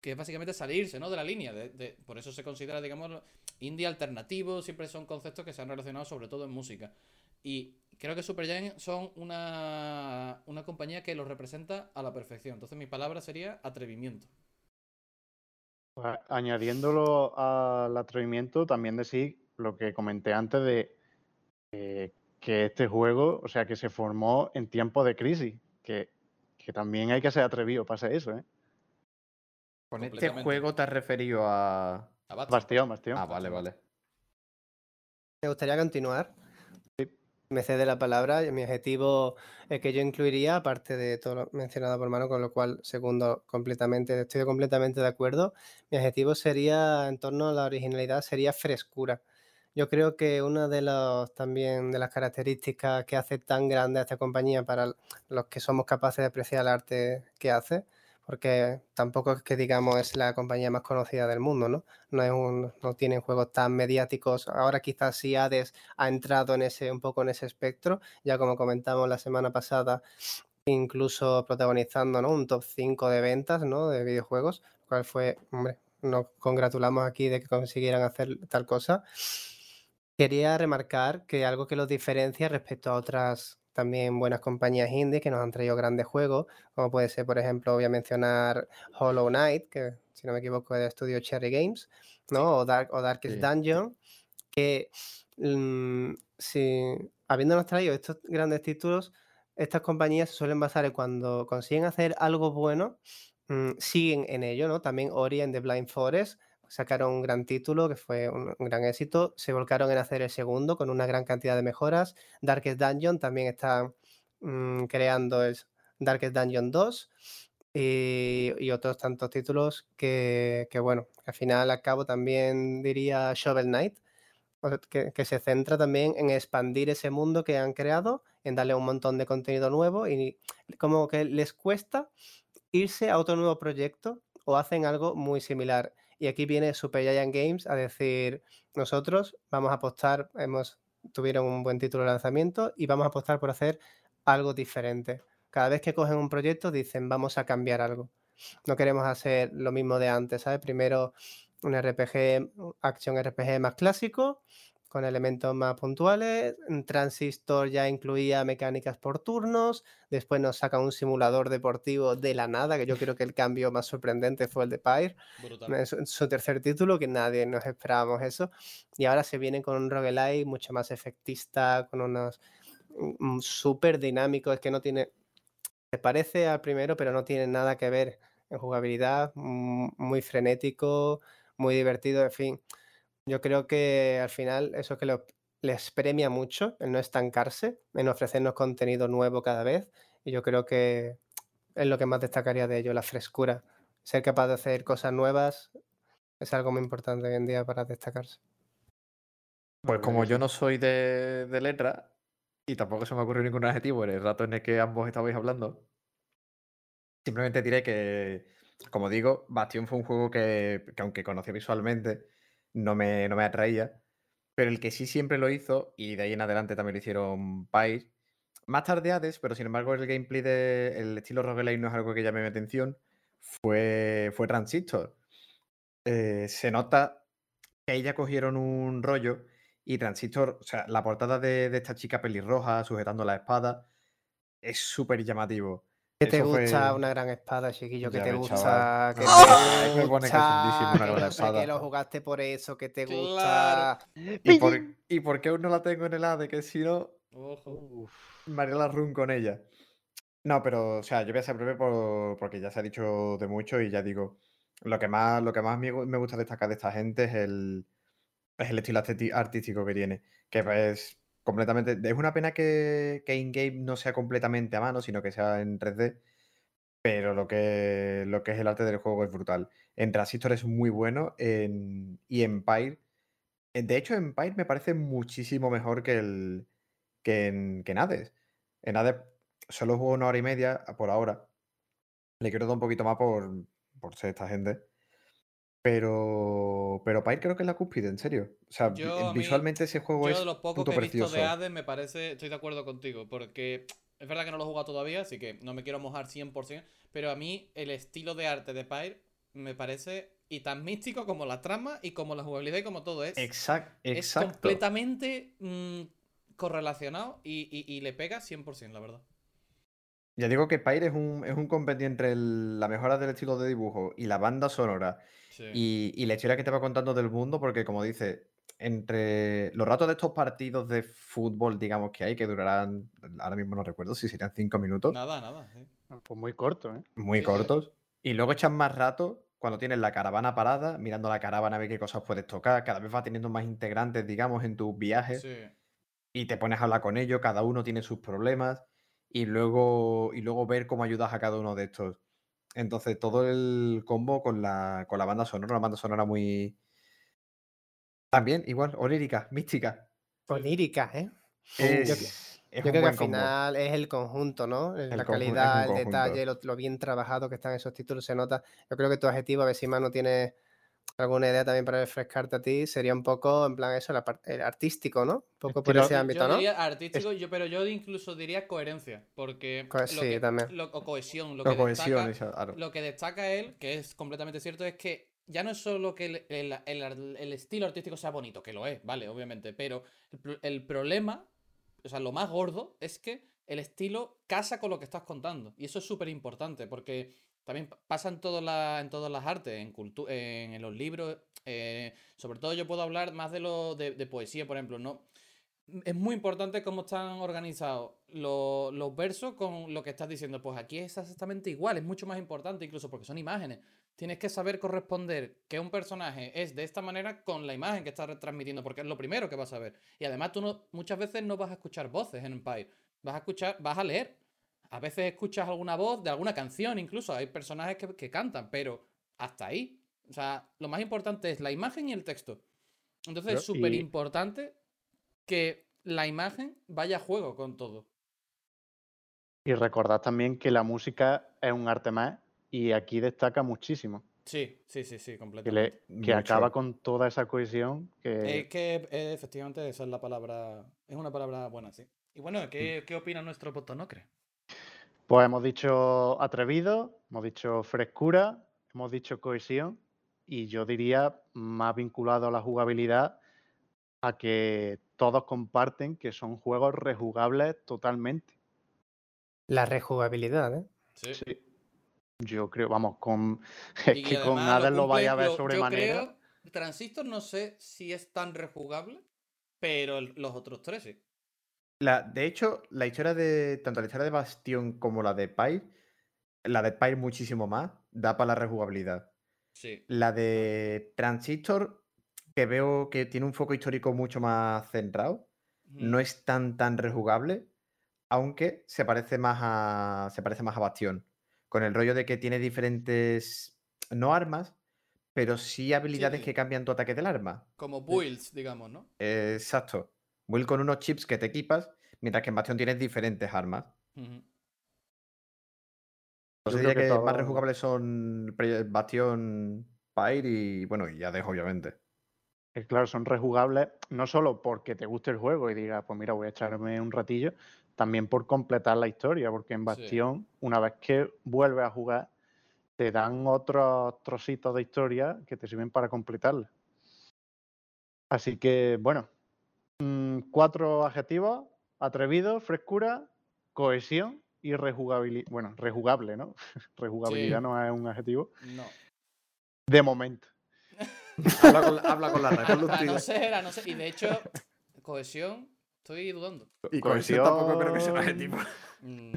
que es básicamente salirse, ¿no? De la línea. de- por eso se considera, digamos, indie alternativo, siempre son conceptos que se han relacionado sobre todo en música. Y creo que Supergiant son una, una compañía que los representa a la perfección. Entonces mi palabra sería atrevimiento. Pues, añadiéndolo al atrevimiento, también decir lo que comenté antes de eh, que este juego, o sea, que se formó en tiempos de crisis, que, que también hay que ser atrevido para hacer eso, ¿eh? Con este juego te has referido a. A. Bastión, bastión. Ah, vale, vale. Me gustaría continuar. Me cede la palabra. Mi objetivo es que yo incluiría, aparte de todo lo mencionado por mano, con lo cual segundo completamente, estoy completamente de acuerdo. Mi objetivo sería, en torno a la originalidad, sería frescura. Yo creo que una de los también de las características que hace tan grande a esta compañía para los que somos capaces de apreciar el arte que hace, porque tampoco es que digamos es la compañía más conocida del mundo, ¿no? No, es un- no tienen juegos tan mediáticos. Ahora quizás sí Hades ha entrado en ese, un poco en ese espectro, ya como comentamos la semana pasada, incluso protagonizando ¿no? un top 5 de ventas ¿no? de videojuegos, lo cual fue, hombre, nos congratulamos aquí de que consiguieran hacer tal cosa. Quería remarcar que algo que los diferencia respecto a otras también buenas compañías indie que nos han traído grandes juegos, como puede ser, por ejemplo, voy a mencionar Hollow Knight, que si no me equivoco es de estudio Cherry Games, ¿no? O, Dark, o Darkest Sí. Dungeon, que mm, si, habiéndonos traído estos grandes títulos, estas compañías se suelen basar en cuando consiguen hacer algo bueno, mm, siguen en ello, ¿no? También Ori and the Blind Forest sacaron un gran título que fue un, gran éxito, se volcaron en hacer el segundo con una gran cantidad de mejoras. Darkest Dungeon también está mm, creando el Darkest Dungeon 2 y, otros tantos títulos que, que, bueno, al final al cabo también diría Shovel Knight, que, que se centra también en expandir ese mundo que han creado, en darle un montón de contenido nuevo y como que les cuesta irse a otro nuevo proyecto o hacen algo muy similar. Y aquí viene Super Giant Games a decir, nosotros vamos a apostar, hemos, tuvieron un buen título de lanzamiento y vamos a apostar por hacer algo diferente. Cada vez que cogen un proyecto dicen, vamos a cambiar algo. No queremos hacer lo mismo de antes, ¿sabes? Primero un RPG, acción RPG más clásico, con elementos más puntuales. En Transistor ya incluía mecánicas por turnos. Después nos saca un simulador deportivo de la nada, que yo creo que el cambio más sorprendente fue el de Pyre. Brutal. Es su- su tercer título, que nadie nos esperábamos eso. Y ahora se viene con un roguelike mucho más efectista, con unos mm, súper dinámicos. Es que no tiene. Se parece al primero, pero no tiene nada que ver en jugabilidad. mm, Muy frenético, muy divertido, en fin. Yo creo que al final eso es que lo- les premia mucho el no estancarse, en ofrecernos contenido nuevo cada vez. Y yo creo que es lo que más destacaría de ello, la frescura. Ser capaz de hacer cosas nuevas es algo muy importante hoy en día para destacarse. Pues como yo no soy de, de letra y tampoco se me ocurrió ningún adjetivo en el rato en el que ambos estabais hablando, simplemente diré que, como digo, Bastion fue un juego que, que aunque conocía visualmente, no me, no me atraía, pero el que sí siempre lo hizo, y de ahí en adelante también lo hicieron Pyre, más tarde Hades, pero sin embargo el gameplay del estilo roguelike no es algo que llame mi atención, fue, fue Transistor. Eh, se nota que ahí ya cogieron un rollo y Transistor, o sea, la portada de, de esta chica pelirroja sujetando la espada es súper llamativo. ¿Qué te Eso fue- gusta una gran espada, chiquillo? ¿Qué Ya te gusta? chaval. ¿Qué Ay, te me pone cachondísimo gusta? una Que gran no sé espada. lo jugaste por eso, que te Claro. gusta. ¿Y por, ¿Y por qué aún no la tengo en el ADE? Que si no, Ojo. me haré la run con ella. No, pero, o sea, yo voy a ser breve por- porque ya se ha dicho de mucho y ya digo, lo que más, lo que más me, gu- me gusta destacar de esta gente es el, es el estilo artístico que tiene, que es completamente... Es una pena que, que in-game no sea completamente a mano, sino que sea en 3D, pero lo que, lo que es el arte del juego es brutal. En Transistor es muy bueno en, y Empire... eh, De hecho, Empire me parece muchísimo mejor que, el, que, en, que en Hades. En Hades solo juego una hora y media por ahora. Le quiero dar un poquito más por, por ser esta gente. Pero, pero Pyre creo que es la cúspide, en serio. O sea, Yo, mí- visualmente ese juego Yo es de los pocos que he visto de Hades me parece, estoy de acuerdo contigo, porque es verdad que no lo he jugado todavía, así que no me quiero mojar 100%, pero a mí el estilo de arte de Pyre me parece y tan místico como la trama y como la jugabilidad y como todo es. Exact, es exacto. completamente mm, correlacionado y, y- y le pega 100%, la verdad. Ya digo que Pyre es un, es un compendio entre el- la mejora del estilo de dibujo y la banda sonora Sí. y, y la historia que te va contando del mundo, porque como dice, entre los ratos de estos partidos de fútbol, digamos que hay, que durarán, ahora mismo no recuerdo si serían cinco minutos, Nada, nada. sí. Pues muy corto, ¿eh? muy Sí, sí. cortos, y luego echan más rato cuando tienes la caravana parada, mirando la caravana a ver qué cosas puedes tocar, cada vez va teniendo más integrantes, digamos, en tus viajes Sí. y te pones a hablar con ellos, cada uno tiene sus problemas y luego, y luego ver cómo ayudas a cada uno de estos. Entonces, todo el combo con la, con la banda sonora, una banda sonora muy... También, igual, onírica, mística. Onírica, ¿eh? Es, yo es Yo un creo que al combo. final es el conjunto, ¿no? El La calidad, el detalle, lo, lo bien trabajado que están esos títulos, se nota. Yo creo que tu adjetivo, a ver si Manu tiene alguna idea también para refrescarte a ti, sería un poco, en plan, eso, el artístico, ¿no? Un poco por ese ámbito, yo ¿no? diría artístico, yo, pero yo incluso diría coherencia, porque Co- sí, que- también. lo- o cohesión, lo La que cohesión, destaca, claro. lo que destaca él, que es completamente cierto, es que ya no es solo que el, el- el estilo artístico sea bonito, que lo es, vale, obviamente, pero el problema, o sea, lo más gordo es que el estilo casa con lo que estás contando. Y eso es súper importante, porque también pa- pasa en, todas las- en todas las artes, en, en, en los libros. eh, sobre todo yo puedo hablar más de lo de, de poesía, por ejemplo. No, es muy importante cómo están organizados lo- los versos con lo que estás diciendo. Pues aquí es exactamente igual, es mucho más importante incluso porque son imágenes. Tienes que saber corresponder que un personaje es de esta manera con la imagen que estás retransmitiendo, porque es lo primero que vas a ver. Y además tú no, muchas veces no vas a escuchar voces en Empire, vas a escuchar, vas a leer. A veces escuchas alguna voz de alguna canción, incluso hay personajes que, que cantan, pero hasta ahí. O sea, lo más importante es la imagen y el texto. Entonces es súper y- importante que la imagen vaya a juego con todo. Y recordad también que la música es un arte más y aquí destaca muchísimo. Sí, sí, sí, sí, Que, completamente. le- que acaba con toda esa cohesión que... Es que eh, efectivamente esa es la palabra. Es una palabra buena, sí. Y bueno, ¿qué, qué opina nuestro botonocre? Pues hemos dicho atrevido, hemos dicho frescura, hemos dicho cohesión y yo diría más vinculado a la jugabilidad a que todos comparten que son juegos rejugables totalmente. La rejugabilidad, ¿eh? Sí. Sí. Yo creo, vamos, con es Y que con Hades lo vais a ver sobremanera. Yo creo, Transistor no sé si es tan rejugable, pero el- los otros tres sí. La, de hecho, la historia de. Tanto la historia de Bastión como la de Pyre, la de Pyre muchísimo más, da para la rejugabilidad. Sí. La de Transistor, que veo que tiene un foco histórico mucho más centrado, no es tan tan rejugable, aunque se parece más a. se parece más a Bastión. Con el rollo de que tiene diferentes. no armas, pero sí habilidades sí. que cambian tu ataque del arma. Como builds, digamos, ¿no? Eh, Exacto. Will con unos chips que te equipas, mientras que en Bastion tienes diferentes armas. Yo diría que, que más rejugables son Bastion, Pyre y bueno, y Hades, obviamente. que, claro, son rejugables no solo porque te guste el juego y digas, pues mira, voy a echarme un ratillo, también por completar la historia, porque en Sí. Bastión, una vez que vuelves a jugar, te dan otros trocitos de historia que te sirven para completarla. Así que, bueno, mm, cuatro adjetivos, atrevido, frescura, cohesión y rejugabilidad. Bueno, rejugable, ¿no? Rejugabilidad Sí. no es un adjetivo. No. De momento. Habla con la, habla con la red, A no ser, a no ser. Y de hecho, cohesión, estoy dudando. Y cohesión tampoco creo que sea un adjetivo. Mm,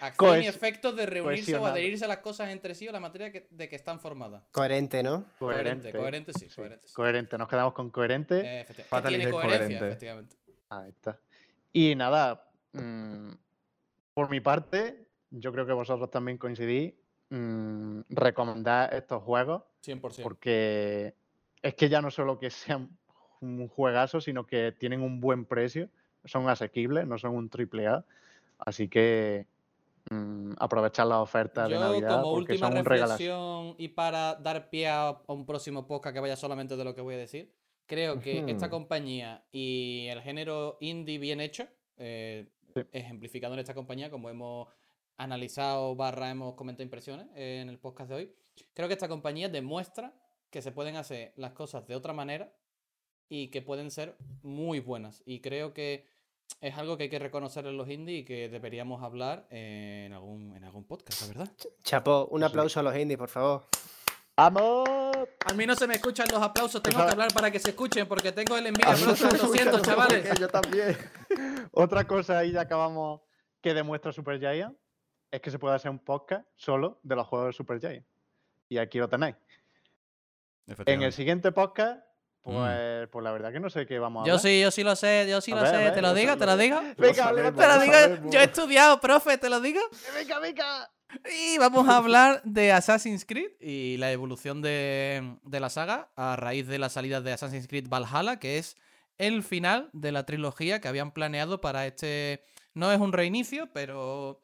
acción y efectos de reunirse o adherirse a las cosas entre sí o la materia que- de que están formadas. Coherente, ¿no? Coherente, coherente, sí, coherente, sí. Coherente, nos quedamos con coherente. Eh, que tiene coherencia, coherente. efectivamente. Ahí está. Y nada, mm, por mi parte, yo creo que vosotros también coincidís, mm, recomendar estos juegos 100%. porque es que ya no solo que sean un juegazo, sino que tienen un buen precio, son asequibles, no son un triple A, así que mm, aprovechar las ofertas de Yo, Navidad como porque última son un regalazo. reflexión y para dar pie a un próximo podcast que vaya solamente de lo que voy a decir, creo que esta compañía y el género indie bien hecho, eh, Sí. ejemplificado en esta compañía, como hemos analizado barra hemos comentado impresiones en el podcast de hoy, creo que esta compañía demuestra que se pueden hacer las cosas de otra manera y que pueden ser muy buenas. Y creo que es algo que hay que reconocer en los indie y que deberíamos hablar en algún, en algún podcast, la verdad. Chapo, un Sí. aplauso a los indies, por favor. ¡Vamos! A mí no se me escuchan los aplausos, tengo que hablar para que se escuchen porque tengo el envío siento, escucha, chavales. porque Yo también. Otra cosa ahí ya acabamos que demuestra Super Giant es que se puede hacer un podcast solo de los juegos de Super Giant. Y aquí lo tenéis. En el siguiente podcast, pues, pues la verdad que no sé qué vamos a Mm. Yo hablar. sí, yo sí lo sé, yo sí A lo ver, sé, ver, te lo digo, te lo digo. Lo Te lo digo, yo he estudiado, profe, te lo digo. venga, venga. Y vamos a hablar de Assassin's Creed y la evolución de, de la saga a raíz de la salida de Assassin's Creed Valhalla, que es el final de la trilogía que habían planeado para este... No es un reinicio, pero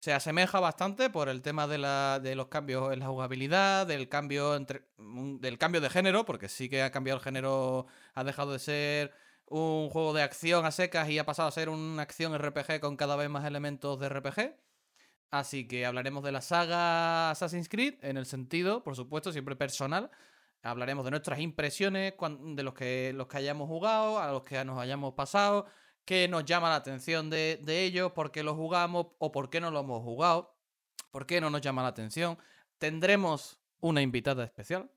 se asemeja bastante por el tema de, la, de los cambios en la jugabilidad, del cambio, entre, un- del cambio de género, porque sí que ha cambiado el género, ha dejado de ser un juego de acción a secas y ha pasado a ser una acción RPG con cada vez más elementos de RPG. Así que hablaremos de la saga Assassin's Creed en el sentido, por supuesto, siempre personal. Hablaremos de nuestras impresiones, de los que, los que hayamos jugado, a los que nos hayamos pasado, qué nos llama la atención de, de ellos, por qué lo jugamos o por qué no lo hemos jugado, por qué no nos llama la atención. Tendremos una invitada especial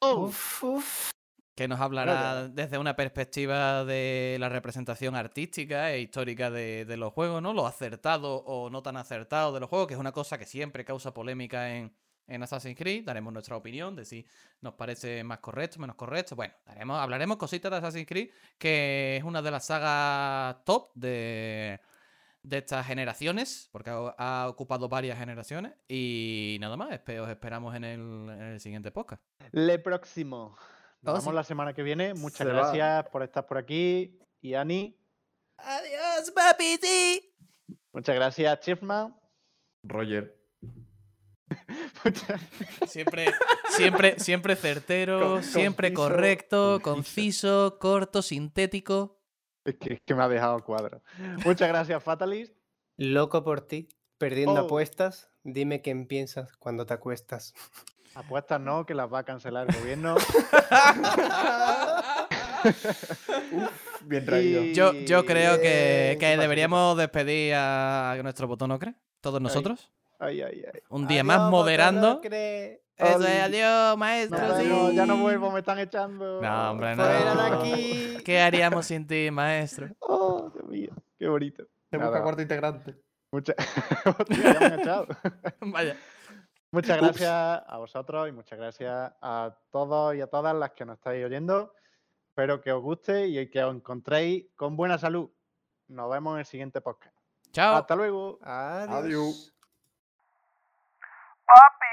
Uf, uf. que nos hablará desde una perspectiva de la representación artística e histórica de, de los juegos, ¿no? Lo acertado o no tan acertado de los juegos, que es una cosa que siempre causa polémica en, en Assassin's Creed. Daremos nuestra opinión de si nos parece más correcto, menos correcto. Bueno, daremos, hablaremos cositas de Assassin's Creed, que es una de las sagas top de, de estas generaciones, porque ha, ha ocupado varias generaciones. Y nada más, os esperamos en el, en el siguiente podcast. Le próximo. Nos Oh, vemos sí. la semana que viene. Muchas Se va. gracias por estar por aquí. Y Ani, Adiós, papi, muchas gracias, Chifman. Roger. Muchas- Siempre, siempre, siempre certero, Con- siempre conciso, correcto, conciso. conciso, corto, sintético. Es que, es que me ha dejado cuadro. Muchas gracias, Fatalist. Loco por ti, perdiendo Oh. apuestas. Dime quién piensas cuando te acuestas. Apuestas no, que las va a cancelar el gobierno. Bien traído. Y- Yo, yo creo que, que deberíamos despedir a nuestro botón, ¿no crees? Todos nosotros. Ay, ay, ay. Un día Adiós, más moderando. Eso es, adiós, maestro. ya, sí. no, ya no vuelvo, me están echando. No, hombre, no. Fuera de aquí. ¿Qué haríamos sin ti, maestro? Oh, Dios mío, qué bonito. Se Nada, busca cuarto integrante. mucha- Hostia, ya me han echado. Vaya. Muchas Ups. gracias a vosotros y muchas gracias a todos y a todas las que nos estáis oyendo. Espero que os guste y que os encontréis con buena salud. Nos vemos en el siguiente podcast. Chao. Hasta luego. Adiós. Adiós. Poppy.